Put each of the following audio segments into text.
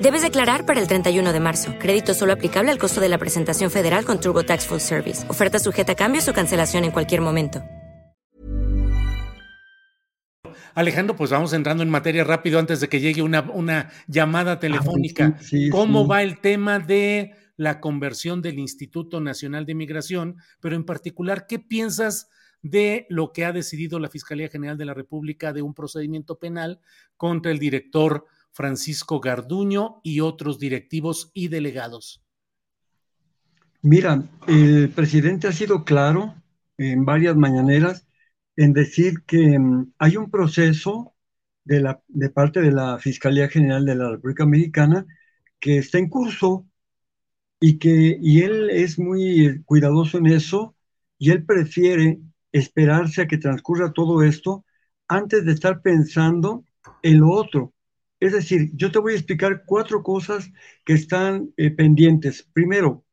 Debes declarar para el 31 de marzo. Crédito solo aplicable al costo de la presentación federal con TurboTax Full Service. Oferta sujeta a cambios o cancelación en cualquier momento. Alejandro, pues vamos entrando en materia rápido antes de que llegue una, una llamada telefónica. ¿Cómo va el tema de la conversión del Instituto Nacional de Migración? Pero en particular, ¿qué piensas de lo que ha decidido la Fiscalía General de la República de un procedimiento penal contra el director Francisco Garduño y otros directivos y delegados? Mira, el presidente ha sido claro en varias mañaneras en decir que mm, hay un proceso de, la, de parte de la Fiscalía General de la República Mexicana que está en curso y que y él es muy cuidadoso en eso y él prefiere esperarse a que transcurra todo esto antes de estar pensando en lo otro. Es decir, yo te voy a explicar cuatro cosas que están eh, pendientes. Primero,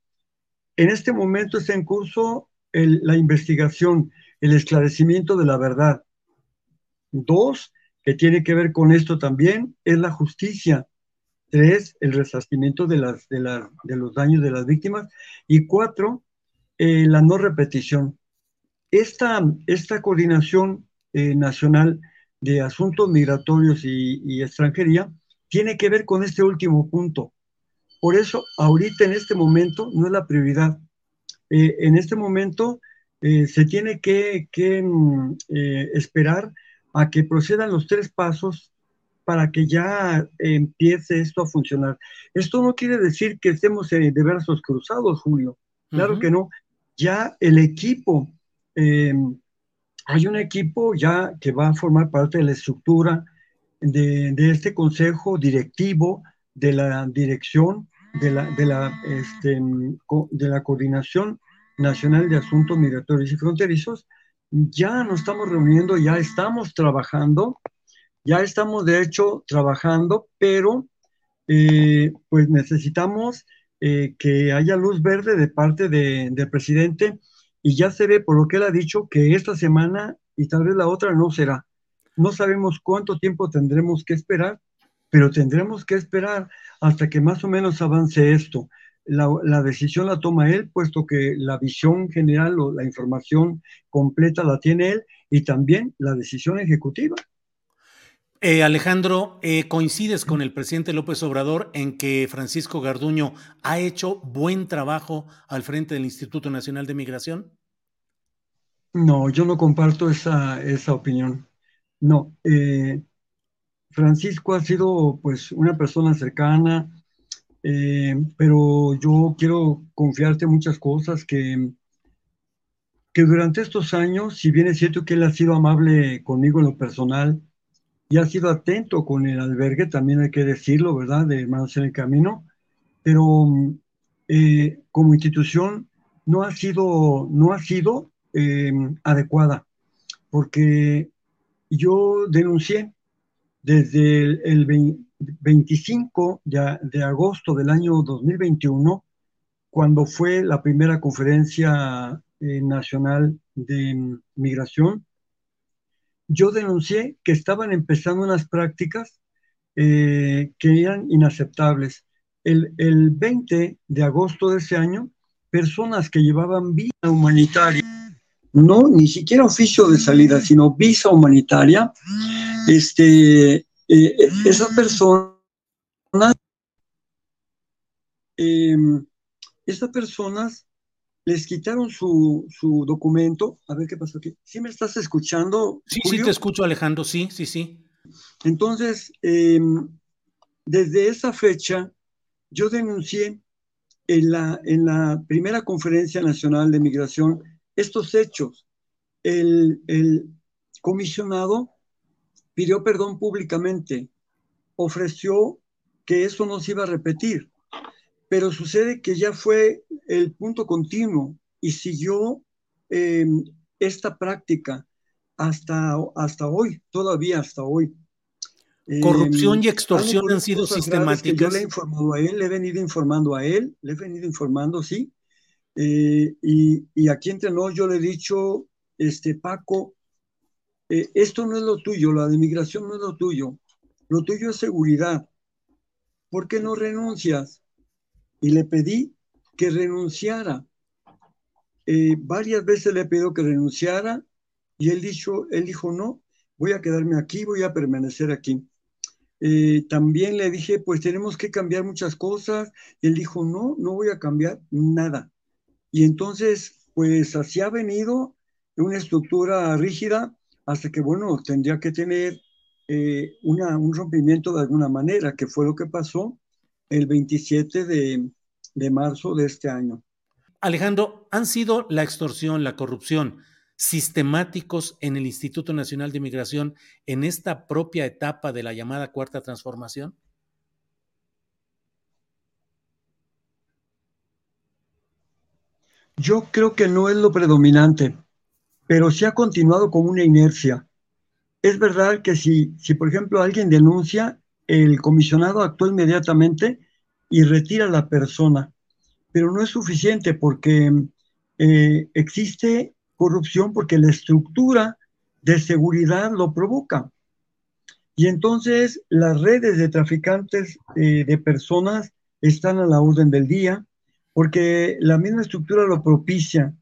en este momento está en curso la investigación, el esclarecimiento de la verdad. Dos, que tiene que ver con esto también, es la justicia. Tres, el resarcimiento de, los daños de las víctimas. Y cuatro, eh, la no repetición. Esta, esta coordinación eh, nacional de asuntos migratorios y, extranjería tiene que ver con este último punto. Por eso, ahorita en este momento no es la prioridad. Eh, en este momento eh, se tiene que, mm, esperar a que procedan los tres pasos para que ya empiece esto a funcionar. Esto no quiere decir que estemos de brazos cruzados, Julio. Claro que no. Ya el equipo Em, hay un equipo ya que va a formar parte de la estructura de, este consejo directivo, de la dirección, de la, de la, este, de la Coordinación Nacional de Asuntos Migratorios y Fronterizos. Ya nos estamos reuniendo, ya estamos trabajando, ya estamos de hecho trabajando, pero eh, pues necesitamos eh, que haya luz verde de parte del presidente y ya se ve por lo que él ha dicho que esta semana y tal vez la otra no será. No sabemos cuánto tiempo tendremos que esperar, pero tendremos que esperar hasta que más o menos avance esto. La, decisión la toma él, puesto que la visión general o la información completa la tiene él y también la decisión ejecutiva. Eh, Alejandro, eh, ¿coincides con el presidente López Obrador en que Francisco Garduño ha hecho buen trabajo al frente del Instituto Nacional de Migración? No, yo no comparto esa, esa opinión. No, eh, Francisco ha sido pues una persona cercana, pero yo quiero confiarte muchas cosas que, que durante estos años, si bien es cierto que él ha sido amable conmigo en lo personal, y ha sido atento con el albergue, también hay que decirlo, ¿verdad?, de Hermanos en el Camino, pero eh, como institución no ha sido, no ha sido em, adecuada, porque yo denuncié desde el, 25 de, de, agosto del año 2021, cuando fue la primera conferencia eh, nacional de migración, yo denuncié que estaban empezando unas prácticas eh, que eran inaceptables. El, 20 de agosto de ese año, personas que llevaban visa humanitaria, no ni siquiera oficio de salida, sino visa humanitaria, este, eh, esas personas em, estas personas les quitaron su, documento. A ver qué pasó aquí. ¿Sí me estás escuchando? Sí, sí, te escucho, Alejandro. Sí, sí, sí. Entonces, em, desde esa fecha, yo denuncié en la, en la primera conferencia nacional de migración estos hechos. El, el comisionado pidió perdón públicamente, ofreció que eso no se iba a repetir, pero sucede que ya fue el punto continuo y siguió em, esta práctica hasta, hasta hoy, todavía hasta hoy. Corrupción y em, extorsión han sido sistemáticas. Yo le he informado a él, le he venido informando a él, le he venido informando, sí. Eh, y, y, aquí entre nosotros yo le he dicho, este, Paco, eh, esto no es lo tuyo, la de migración no es lo tuyo, lo tuyo es seguridad. ¿Por qué no renuncias? Y le pedí que renunciara. Eh, varias veces le he pedido que renunciara y él dijo, él dijo, no, voy a quedarme aquí, voy a permanecer aquí. Eh, también le dije, pues tenemos que cambiar muchas cosas. Él dijo, no, no voy a cambiar nada. Y entonces, pues así ha venido una estructura rígida hasta que, bueno, tendría que tener eh, una, un rompimiento de alguna manera, que fue lo que pasó el 27 de, de marzo de este año. Alejandro, ¿han sido la extorsión, la corrupción sistemáticos en el Instituto Nacional de Migración en esta propia etapa de la llamada cuarta transformación? Yo creo que no es lo predominante pero sí ha continuado con una inercia. Es verdad que si, si, por ejemplo, alguien denuncia, el comisionado actúa inmediatamente y retira a la persona, pero no es suficiente porque eh, existe corrupción porque la estructura de seguridad lo provoca. Y entonces las redes de traficantes eh, de personas están a la orden del día porque la misma estructura lo propicia.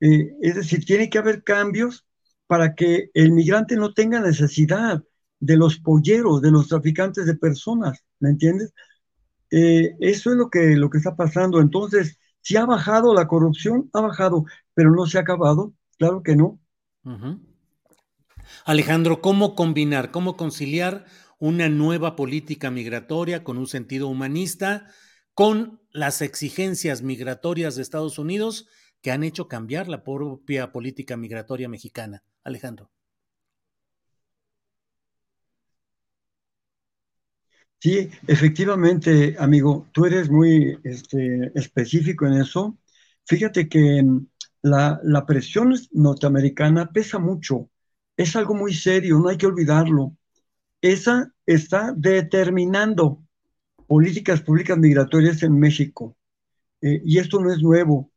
Eh, es decir, tiene que haber cambios para que el migrante no tenga necesidad de los polleros, de los traficantes de personas, ¿me entiendes? Eh, eso es lo que, lo que está pasando. Entonces, si ha bajado la corrupción, ha bajado, pero no se ha acabado, claro que no. Alejandro, ¿cómo combinar, cómo conciliar una nueva política migratoria con un sentido humanista, con las exigencias migratorias de Estados Unidos que han hecho cambiar la propia política migratoria mexicana. Alejandro. Sí, efectivamente, amigo, tú eres muy este, específico en eso. Fíjate que mm, la, presión norteamericana pesa mucho, es algo muy serio, no hay que olvidarlo. Esa está determinando políticas públicas migratorias en México. Eh, y esto no es nuevo.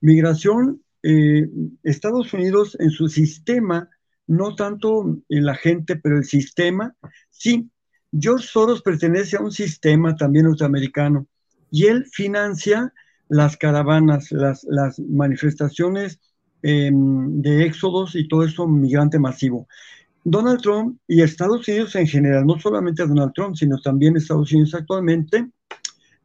Migración, eh, Estados Unidos en su sistema, no tanto la gente, pero el sistema, sí, George Soros pertenece a un sistema también norteamericano y él financia las caravanas, las, manifestaciones em, de éxodos y todo eso migrante masivo. Donald Trump y Estados Unidos en general, no solamente Donald Trump, sino también Estados Unidos actualmente,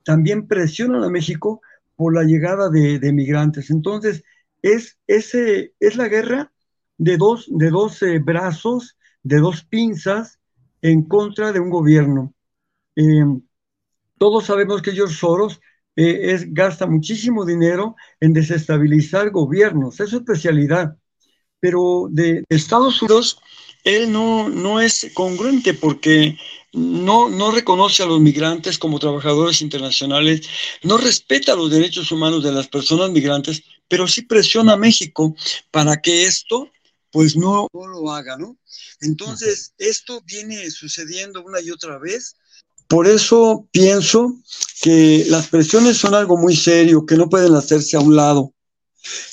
también presionan a México por la llegada de, migrantes. Entonces, es, ese, es la guerra de dos, de dos eh, brazos, de dos pinzas en contra de un gobierno. Eh, todos sabemos que George Soros eh, es, gasta muchísimo dinero en desestabilizar gobiernos, es su especialidad. Pero de Estados Unidos, él no, no es congruente porque no, no reconoce a los migrantes como trabajadores internacionales, no respeta los derechos humanos de las personas migrantes, pero sí presiona a México para que esto pues no, lo haga, ¿no? Entonces, esto viene sucediendo una y otra vez. Por eso pienso que las presiones son algo muy serio, que no pueden hacerse a un lado.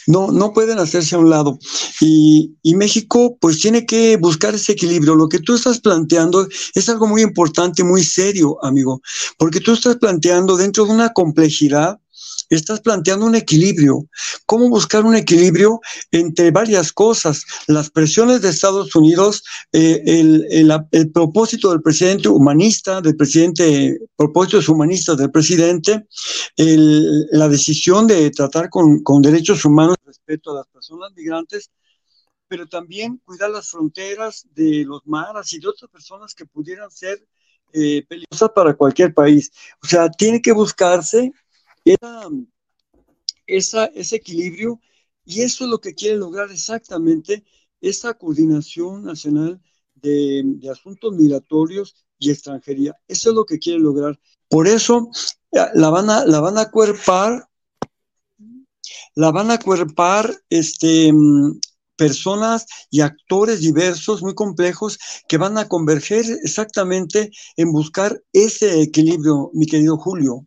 No, no pueden hacerse a un lado. Y, México pues tiene que buscar ese equilibrio. Lo que tú estás planteando es algo muy importante, muy serio, amigo, porque tú estás planteando dentro de una complejidad estás planteando un equilibrio. ¿Cómo buscar un equilibrio entre varias cosas? Las presiones de Estados Unidos, eh, el, propósito del presidente humanista, del presidente, propósitos humanistas del presidente, la decisión de tratar con, derechos humanos respecto a las personas migrantes, pero también cuidar las fronteras de los maras y de otras personas que pudieran ser eh, peligrosas para cualquier país. O sea, tiene que buscarse esa, ese equilibrio y eso es lo que quiere lograr exactamente esa coordinación nacional de, de asuntos migratorios y extranjería. Eso es lo que quiere lograr. Por eso la van a, la van a cuerpar, la van a cuerpar este, personas y actores diversos, muy complejos, que van a converger exactamente en buscar ese equilibrio, mi querido Julio.